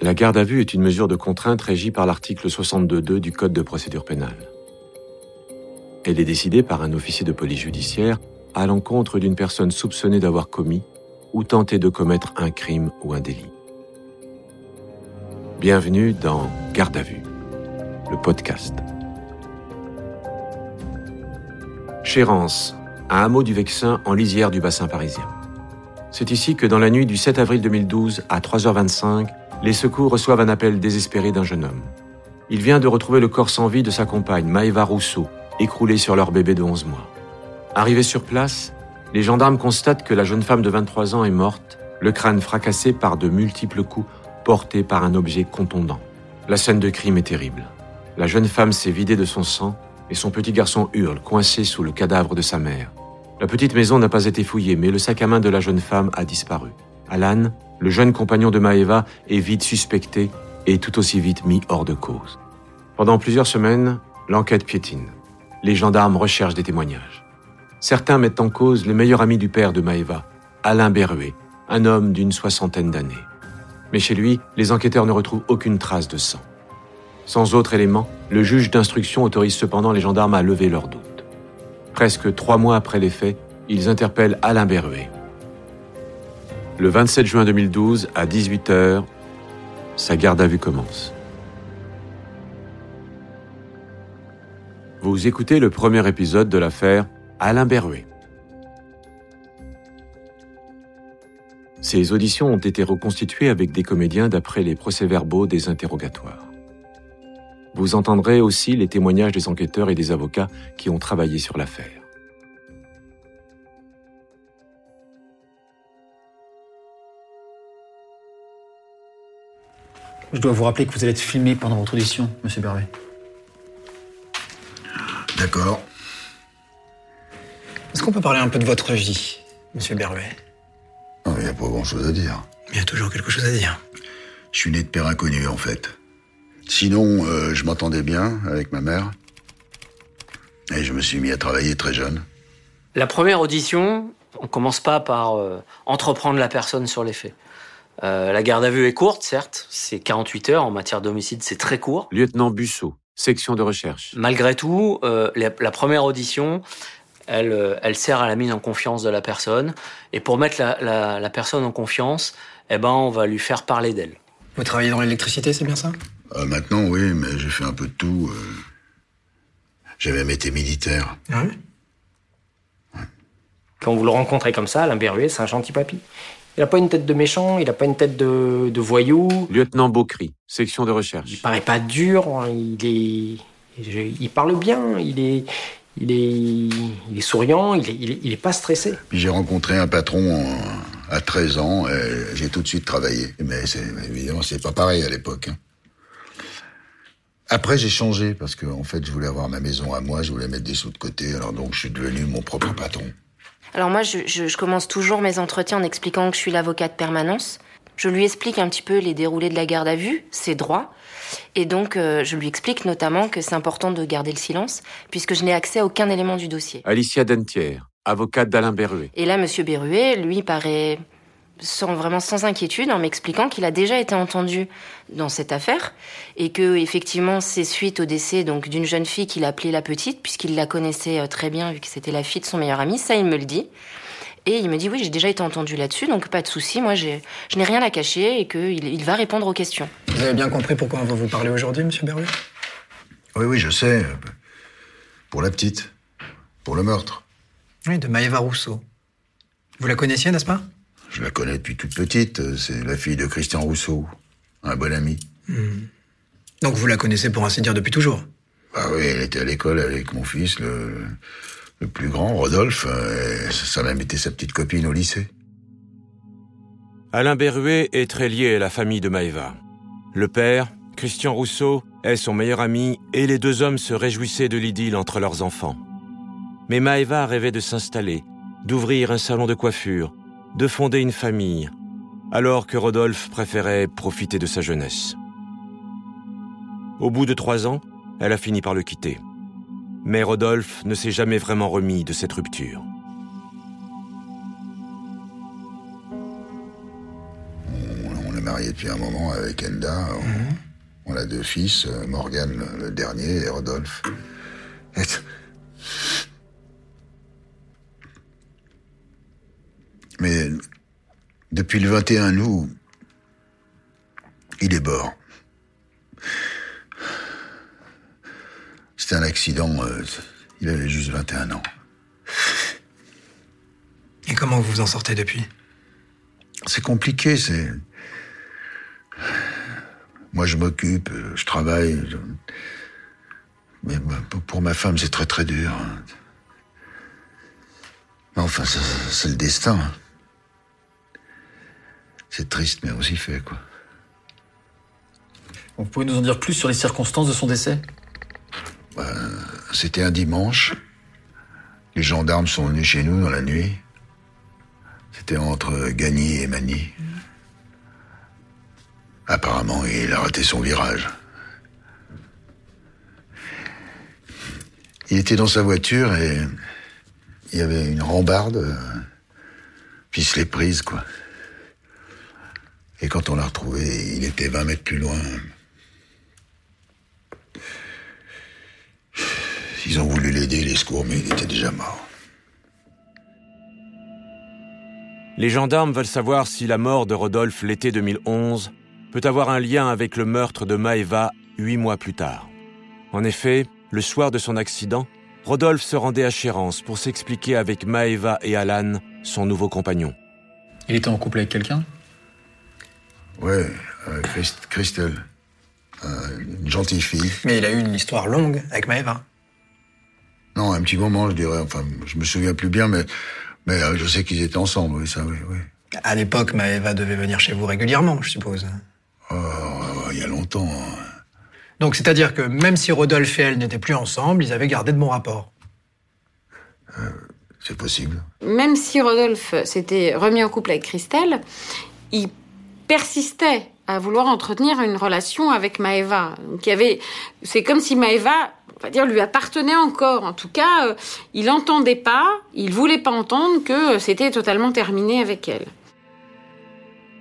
La garde à vue est une mesure de contrainte régie par l'article 62.2 du Code de procédure pénale. Elle est décidée par un officier de police judiciaire à l'encontre d'une personne soupçonnée d'avoir commis ou tenté de commettre un crime ou un délit. Bienvenue dans Garde à vue, le podcast. Chérance, un hameau du Vexin en lisière du bassin parisien. C'est ici que dans la nuit du 7 avril 2012 à 3h25, les secours reçoivent un appel désespéré d'un jeune homme. Il vient de retrouver le corps sans vie de sa compagne, Maëva Rousseau, écroulée sur leur bébé de 11 mois. Arrivés sur place, les gendarmes constatent que la jeune femme de 23 ans est morte, le crâne fracassé par de multiples coups portés par un objet contondant. La scène de crime est terrible. La jeune femme s'est vidée de son sang et son petit garçon hurle, coincé sous le cadavre de sa mère. La petite maison n'a pas été fouillée, mais le sac à main de la jeune femme a disparu. Alan, le jeune compagnon de Maeva, est vite suspecté et tout aussi vite mis hors de cause. Pendant plusieurs semaines, l'enquête piétine. Les gendarmes recherchent des témoignages. Certains mettent en cause le meilleur ami du père de Maeva, Alain Berruet, un homme d'une soixantaine d'années. Mais chez lui, les enquêteurs ne retrouvent aucune trace de sang. Sans autre élément, le juge d'instruction autorise cependant les gendarmes à lever leurs doutes. Presque trois mois après les faits, ils interpellent Alain Berruet. Le 27 juin 2012, à 18h, sa garde à vue commence. Vous écoutez le premier épisode de l'affaire Alain Berruet. Ces auditions ont été reconstituées avec des comédiens d'après les procès-verbaux des interrogatoires. Vous entendrez aussi les témoignages des enquêteurs et des avocats qui ont travaillé sur l'affaire. Je dois vous rappeler que vous allez être filmé pendant votre audition, monsieur Bervet. D'accord. Est-ce qu'on peut parler un peu de votre vie, monsieur Bervet Il n'y a pas grand-chose à dire. Il y a toujours quelque chose à dire. Je suis né de père inconnu, en fait. Sinon, euh, je m'entendais bien avec ma mère. Et je me suis mis à travailler très jeune. La première audition, on commence pas par euh, entreprendre la personne sur les faits. Euh, la garde à vue est courte, certes, c'est 48 heures. En matière d'homicide, c'est très court. Lieutenant Bussot, section de recherche. Malgré tout, euh, la, la première audition, elle, euh, elle sert à la mise en confiance de la personne. Et pour mettre la, la- la personne en confiance, eh ben, on va lui faire parler d'elle. Vous travaillez dans l'électricité, c'est bien ça? Euh, maintenant, oui, mais j'ai fait un peu de tout. euh. J'ai même été militaire. Ah oui? Quand vous le rencontrez comme ça, Alain Berruet, c'est un gentil papy. Il n'a pas une tête de méchant, il n'a pas une tête de, de voyou. Lieutenant Beaucry, section de Il recherche. paraît pas dur, hein, il est, il parle bien, il est, il est, il est souriant, il est, il est, il est pas stressé. Puis j'ai rencontré un patron en- à 13 ans et j'ai tout de suite travaillé. Mais c'est, évidemment, c'est pas pareil à l'époque. hein. Après, j'ai changé parce que, en fait, je voulais avoir ma maison à moi, je voulais mettre des sous de côté. Alors donc, je suis devenu mon propre patron. Alors moi, je, je- je commence toujours mes entretiens en expliquant que je suis l'avocat de permanence. Je lui explique un petit peu les déroulés de la garde à vue, ses droits. Et donc, euh, je lui explique notamment que c'est important de garder le silence, puisque je n'ai accès à aucun élément du dossier. Alicia Dentière, avocate d'Alain Berruet. Et là, Monsieur Berruet, lui, paraît sans, vraiment sans inquiétude en m'expliquant qu'il a déjà été entendu dans cette affaire et que effectivement c'est suite au décès donc d'une jeune fille qu'il appelait la petite puisqu'il la connaissait euh, très bien vu que c'était la fille de son meilleur ami ça il me le dit et il me dit oui j'ai déjà été entendu là-dessus donc pas de souci moi j'ai je n'ai rien à cacher et qu'il il va répondre aux questions Vous avez bien compris pourquoi on va vous parler aujourd'hui, monsieur Bervet Oui, oui, je sais. Pour la petite. Pour le meurtre. Oui, de Maëva Rousseau. Vous la connaissiez, n'est-ce pas? Je la connais depuis toute petite. euh, C'est la fille de Christian Rousseau. Un bon ami. Donc vous la connaissez pour ainsi dire depuis toujours? Ah oui, elle était à l'école avec mon fils, le, le plus grand, Rodolphe. euh, et ça a même été sa petite copine au lycée. Alain Berruet est très lié à la famille de Maëva. Le père, Christian Rousseau, est son meilleur ami et les deux hommes se réjouissaient de l'idylle entre leurs enfants. Mais Maëva rêvait de s'installer, d'ouvrir un salon de coiffure, de fonder une famille, alors que Rodolphe préférait profiter de sa jeunesse. Au bout de trois ans, elle a fini par le quitter. Mais Rodolphe ne s'est jamais vraiment remis de cette rupture. On, est mariés marié depuis un moment avec Enda. On, on a deux fils, euh, Morgan le, le dernier et Rodolphe. Mais depuis le 21 août, il est mort. C'était un accident. euh, il avait juste 21 ans. Et comment vous vous en sortez depuis? C'est compliqué, c'est. Moi, je m'occupe, euh, je travaille. je- Mais pour- ma femme, c'est très très dur. hein. Mais Enfin, c'est c'est le destin. C'est triste, mais aussi fait, quoi. Vous pouvez nous en dire plus sur les circonstances de son décès? C'était un dimanche. Les gendarmes sont venus chez nous dans la nuit. C'était entre Gagny et Magny. Apparemment, il a raté son virage. Il était dans sa voiture et il y avait une rambarde, euh, puis il se l'est prise, quoi. Et quand on l'a retrouvé, il était 20 mètres plus loin. Ils ont voulu l'aider, les secours, mais il était déjà mort. Les gendarmes veulent savoir si la mort de Rodolphe l'été 2011 peut avoir un lien avec le meurtre de Maeva huit mois plus tard. En effet, le soir de son accident, Rodolphe se rendait à Chérence pour s'expliquer avec Maeva et Alan, son nouveau compagnon. Il était en couple avec quelqu'un? Ouais, euh, Christ- Christelle. Euh, une gentille fille. Mais il a eu une histoire longue avec Maëva. Non, un petit moment, je dirais. Enfin, je me souviens plus bien, mais, mais euh, je sais qu'ils étaient ensemble, oui, ça, oui, oui. À l'époque, Maëva devait venir chez vous régulièrement, je suppose. Oh, il y a longtemps. hein. Donc, c'est-à-dire que même si Rodolphe et elle n'étaient plus ensemble, ils avaient gardé de bons rapports. C'est possible. Même si Rodolphe s'était remis en couple avec Christelle, il persistait à vouloir entretenir une relation avec Maëva. Donc, il avait, c'est comme si Maëva, on dire, lui appartenait encore. En tout cas, euh, il n'entendait pas, il voulait pas entendre que c'était totalement terminé avec elle.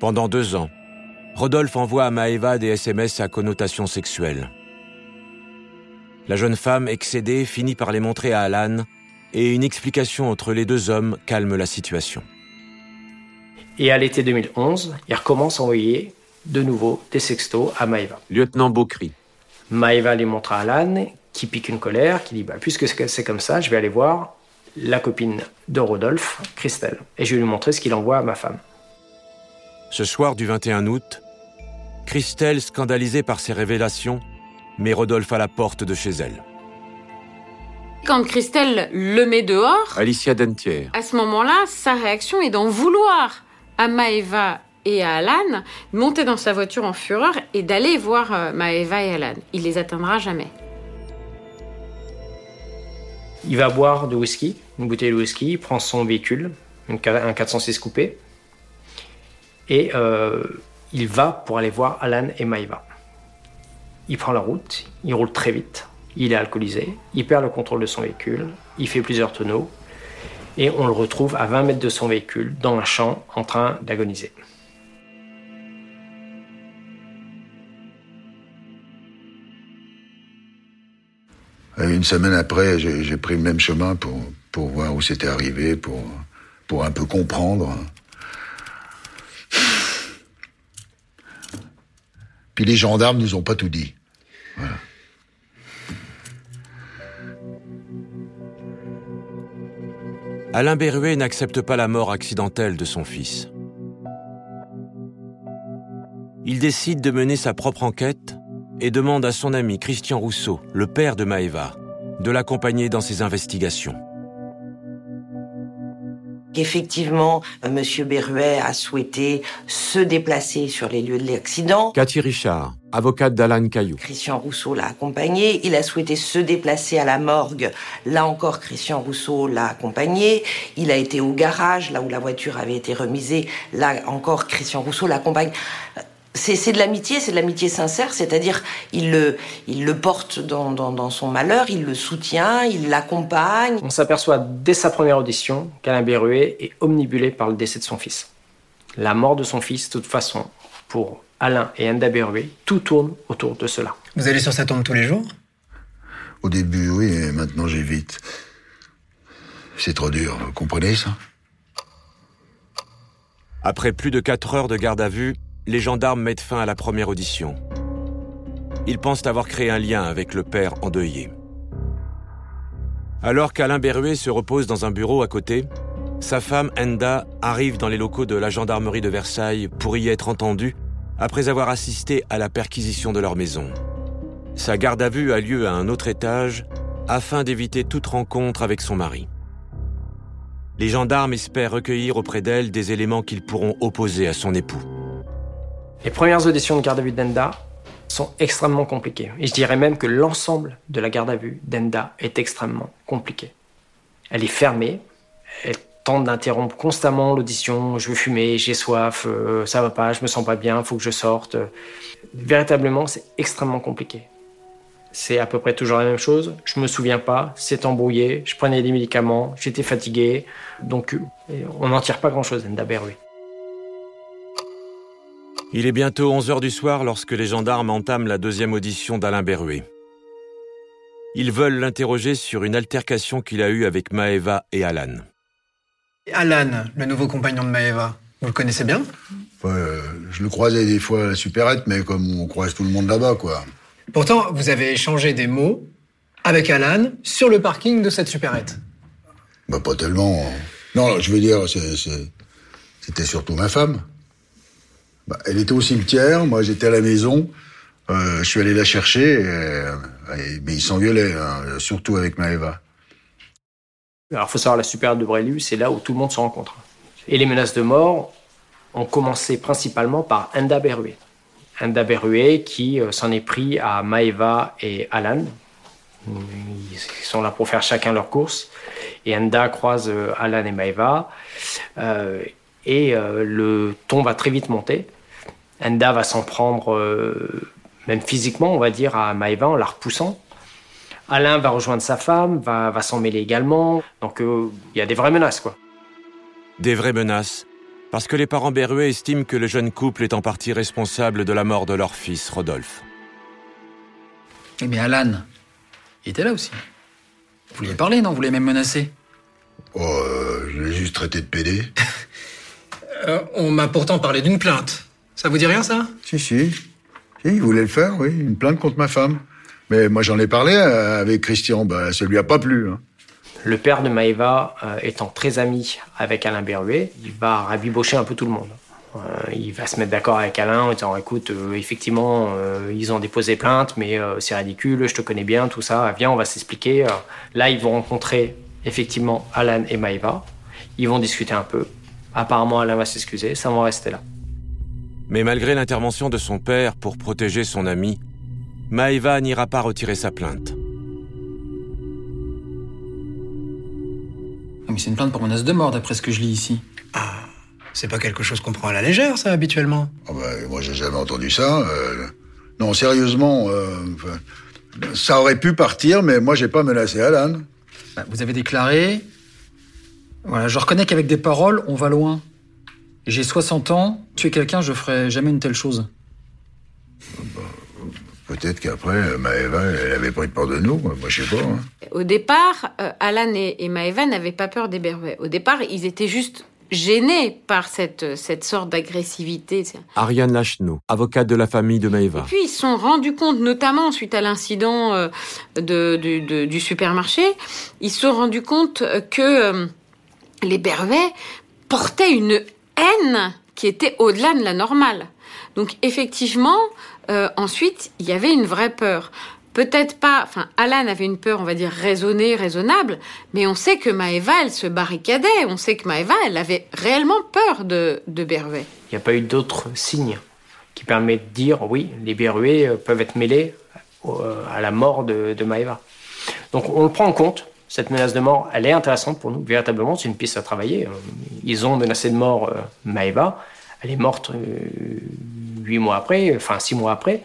Pendant deux ans, Rodolphe envoie à Maeva des SMS à connotation sexuelle. La jeune femme, excédée, finit par les montrer à Alan et une explication entre les deux hommes calme la situation. Et à l'été 2011, il recommence à envoyer de nouveau des sextos à Maëva. Lieutenant Beaucry. Maëva les montre à Alan, qui pique une colère, qui dit bah, Puisque c'est comme ça, je vais aller voir la copine de Rodolphe, Christelle, et je vais lui montrer ce qu'il envoie à ma femme. Ce soir du 21 août, Christelle, scandalisée par ces révélations, met Rodolphe à la porte de chez elle. Quand Christelle le met dehors, Alicia Dentière. à ce moment-là, sa réaction est d'en vouloir à Maëva et à Alan, monter dans sa voiture en fureur et d'aller voir euh, Maëva et Alan. Il les atteindra jamais. Il va boire de whisky, une bouteille de whisky, il prend son véhicule, un 406 coupé, et euh, il va pour aller voir Alan et Maëva. Il prend la route, il roule très vite, il est alcoolisé, il perd le contrôle de son véhicule, il fait plusieurs tonneaux, et on le retrouve à 20 mètres de son véhicule, dans un champ, en train d'agoniser. Et une semaine après, j'ai pris le même chemin pour, pour voir où c'était arrivé, pour, pour un peu comprendre. Puis les gendarmes nous ont pas tout dit. Alain Berruet n'accepte pas la mort accidentelle de son fils. Il décide de mener sa propre enquête et demande à son ami Christian Rousseau, le père de Maëva, de l'accompagner dans ses investigations. Effectivement, euh, Monsieur Berruet a souhaité se déplacer sur les lieux de l'accident. Cathy Richard, avocate d'Alan Caillou. Christian Rousseau l'a accompagné. Il a souhaité se déplacer à la morgue. Là encore, Christian Rousseau l'a accompagné. Il a été au garage, là où la voiture avait été remisée. Là encore, Christian Rousseau l'accompagne. C'est c'est de l'amitié, c'est de l'amitié sincère, c'est-à-dire il le, il le porte dans, dans, dans son malheur, il le soutient, il l'accompagne. On s'aperçoit dès sa première audition qu'Alain Berruet est omnibulé par le décès de son fils. La mort de son fils, de toute façon, pour Alain et Enda Berruet, tout tourne autour de cela. Vous allez sur sa tombe tous les jours? Au début, oui, et maintenant j'évite. C'est trop dur, vous comprenez ça? Après plus de 4 heures de garde à vue, les gendarmes mettent fin à la première audition. Ils pensent avoir créé un lien avec le père endeuillé. Alors qu'Alain Berruet se repose dans un bureau à côté, sa femme Enda arrive dans les locaux de la gendarmerie de Versailles pour y être entendue après avoir assisté à la perquisition de leur maison. Sa garde à vue a lieu à un autre étage afin d'éviter toute rencontre avec son mari. Les gendarmes espèrent recueillir auprès d'elle des éléments qu'ils pourront opposer à son époux. Les premières auditions de garde à vue d'Enda sont extrêmement compliquées. Et je dirais même que l'ensemble de la garde à vue d'Enda est extrêmement compliqué. Elle est fermée, elle tente d'interrompre constamment l'audition. Je veux fumer, j'ai soif, euh, ça va pas, je me sens pas bien, faut que je sorte. Véritablement, c'est extrêmement compliqué. C'est à peu près toujours la même chose. Je me souviens pas, c'est embrouillé, je prenais des médicaments, j'étais fatigué. Donc, euh, on n'en tire pas grand-chose, Enda Berruet. Il est bientôt 11 heures du soir lorsque les gendarmes entament la deuxième audition d'Alain Berruet. Ils veulent l'interroger sur une altercation qu'il a eue avec Maeva et Alan. Alan, le nouveau compagnon de Maeva, vous le connaissez bien? Ouais, euh, Je le croisais des fois à la supérette, mais comme on croise tout le monde là-bas, quoi. Pourtant, vous avez échangé des mots avec Alan sur le parking de cette supérette. Bah, pas tellement. hein. Non, je veux dire, c'est- c'est- c'était surtout ma femme. Bah, elle était au cimetière, moi j'étais à la maison. Euh, je suis allé la chercher, euh, mais ils s'engueulaient, hein, surtout avec Maëva. Alors, faut savoir, la supérieure de Brélu, c'est là où tout le monde se rencontre. Et les menaces de mort ont commencé principalement par Enda Berruet. Enda Berruet qui euh, s'en est pris à Maeva et Alan. Ils sont là pour faire chacun leur course. Et Enda croise Alan et Maeva. Et euh, le ton va très vite monter. Enda va s'en prendre, euh, même physiquement, on va dire, à Maeva en la repoussant. Alain va rejoindre sa femme, va, va s'en mêler également. Donc euh, il y a des vraies menaces, quoi. Des vraies menaces, parce que les parents Berruet estiment que le jeune couple est en partie responsable de la mort de leur fils, Rodolphe. Eh, Mais Alan, il était là aussi. Vous lui avez parlé, non? Vous l'avez même menacé? Oh, euh, je l'ai juste traité de PD. Euh, on m'a pourtant parlé d'une plainte. Ça vous dit rien, ça? Si, si. Si, il voulait le faire, oui, une plainte contre ma femme. Mais moi j'en ai parlé euh, avec Christian, bah, ça lui a pas plu. hein. Le père de Maëva, euh, étant très ami avec Alain Berruet, il va rabibocher un peu tout le monde. Euh, il va se mettre d'accord avec Alain en disant écoute, euh, effectivement, euh, ils ont déposé plainte, mais euh, c'est ridicule, je te connais bien, tout ça, viens, on va s'expliquer. Euh, Là, ils vont rencontrer effectivement Alan et Maëva. Ils vont discuter un peu. Apparemment, Alain va s'excuser, ça va en rester là. Mais malgré l'intervention de son père pour protéger son ami, Maëva n'ira pas retirer sa plainte. Ah, Mais c'est une plainte pour menace de mort, d'après ce que je lis ici. C'est pas quelque chose qu'on prend à la légère, ça, habituellement. Ah bah, moi j'ai jamais entendu ça. euh, non, sérieusement, euh, ça aurait pu partir, mais moi j'ai pas menacé Alan. Bah, Vous avez déclaré. Voilà, je reconnais qu'avec des paroles, on va loin. J'ai 60 ans, tuer quelqu'un, je ferais jamais une telle chose. Peut-être qu'après, euh, Maëva, elle avait pris peur de nous, moi je sais pas. hein. Au départ, euh, Alan et, et Maëva n'avaient pas peur des Berruet. Au départ, ils étaient juste gênés par cette, cette sorte d'agressivité. Ariane Lachenot, avocate de la famille de Maëva. Puis ils se sont rendus compte, notamment suite à l'incident euh, de, du- de- du supermarché, ils se sont rendus compte euh, que euh, les Bervet portaient une haine qui était au-delà de la normale. Donc effectivement, euh, ensuite, il y avait une vraie peur. Peut-être pas, enfin, Alan avait une peur, on va dire, raisonnée, raisonnable, mais on sait que Maëva, elle se barricadait. On sait que Maëva, elle avait réellement peur de, de Bervet. Il n'y a pas eu d'autres signes qui permettent de dire oui, les Berruets euh, peuvent être mêlés euh, à la mort de, de Maëva. Donc on le prend en compte. Cette menace de mort, elle est intéressante pour nous. Véritablement, c'est une piste à travailler. Euh, Ils ont menacé de mort euh, Maëva. Elle est morte euh, huit mois après, enfin six mois après.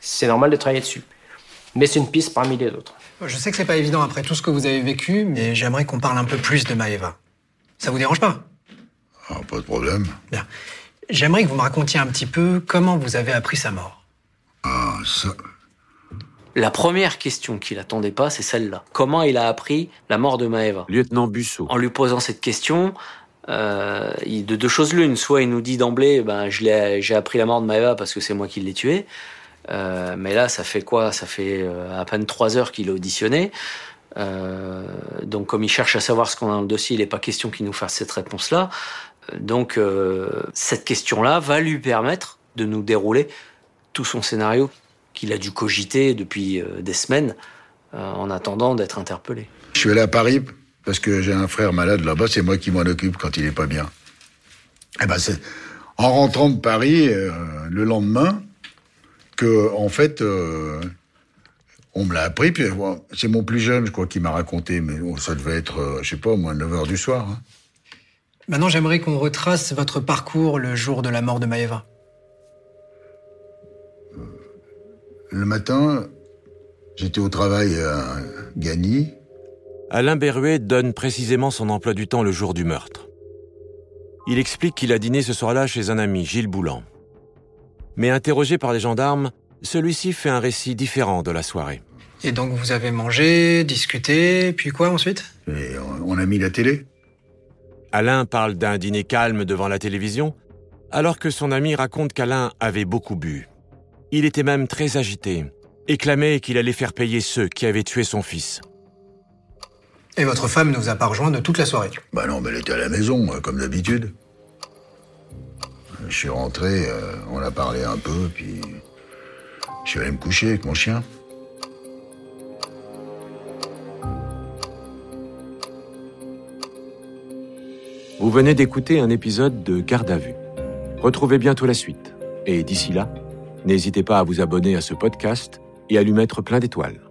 C'est normal de travailler dessus. Mais c'est une piste parmi les autres. Je sais que c'est pas évident après tout ce que vous avez vécu, mais j'aimerais qu'on parle un peu plus de Maëva. Ça vous dérange pas? Ah, pas de problème. J'aimerais que vous me racontiez un petit peu comment vous avez appris sa mort. Ah, ça. La première question qu'il attendait pas, c'est celle-là. Comment il a appris la mort de Maëva Lieutenant Busso. En lui posant cette question, euh, il- de deux choses l'une. Soit il nous dit d'emblée, ben, je l'ai- j'ai appris la mort de Maëva parce que c'est moi qui l'ai tué. Euh, mais là, ça fait quoi? Ça fait euh, à peine trois heures qu'il est auditionné. Euh, donc, comme il cherche à savoir ce qu'on a dans le dossier, il n'est pas question qu'il nous fasse cette réponse-là. Donc, cette question-là va lui permettre de nous dérouler tout son scénario qu'il a dû cogiter depuis euh, des semaines euh, en attendant d'être interpellé. Je suis allé à Paris parce que j'ai un frère malade là-bas, c'est moi qui m'en occupe quand il est pas bien. Eh ben c'est en rentrant de Paris euh, le lendemain que en fait euh, on me l'a appris puis c'est mon plus jeune je crois qui m'a raconté mais bon, ça devait être euh, je sais pas au moins 9 heures du soir. hein. Maintenant, j'aimerais qu'on retrace votre parcours le jour de la mort de Maëva. Le matin, j'étais au travail à Gagny. Alain Berruet donne précisément son emploi du temps le jour du meurtre. Il explique qu'il a dîné ce soir-là chez un ami, Gilles Boulan. Mais interrogé par les gendarmes, celui-ci fait un récit différent de la soirée. Et donc, vous avez mangé, discuté, puis quoi ensuite? Et on on a mis la télé. Alain parle d'un dîner calme devant la télévision, alors que son ami raconte qu'Alain avait beaucoup bu. Il était même très agité et clamait qu'il allait faire payer ceux qui avaient tué son fils. Et votre femme ne vous a pas rejoint de toute la soirée. Bah non, mais elle était à la maison, euh, comme d'habitude. Je suis rentré, euh, on a parlé un peu, puis je suis allé me coucher avec mon chien. Vous venez d'écouter un épisode de Garde à vue. Retrouvez bientôt la suite. Et d'ici là, n'hésitez pas à vous abonner à ce podcast et à lui mettre plein d'étoiles.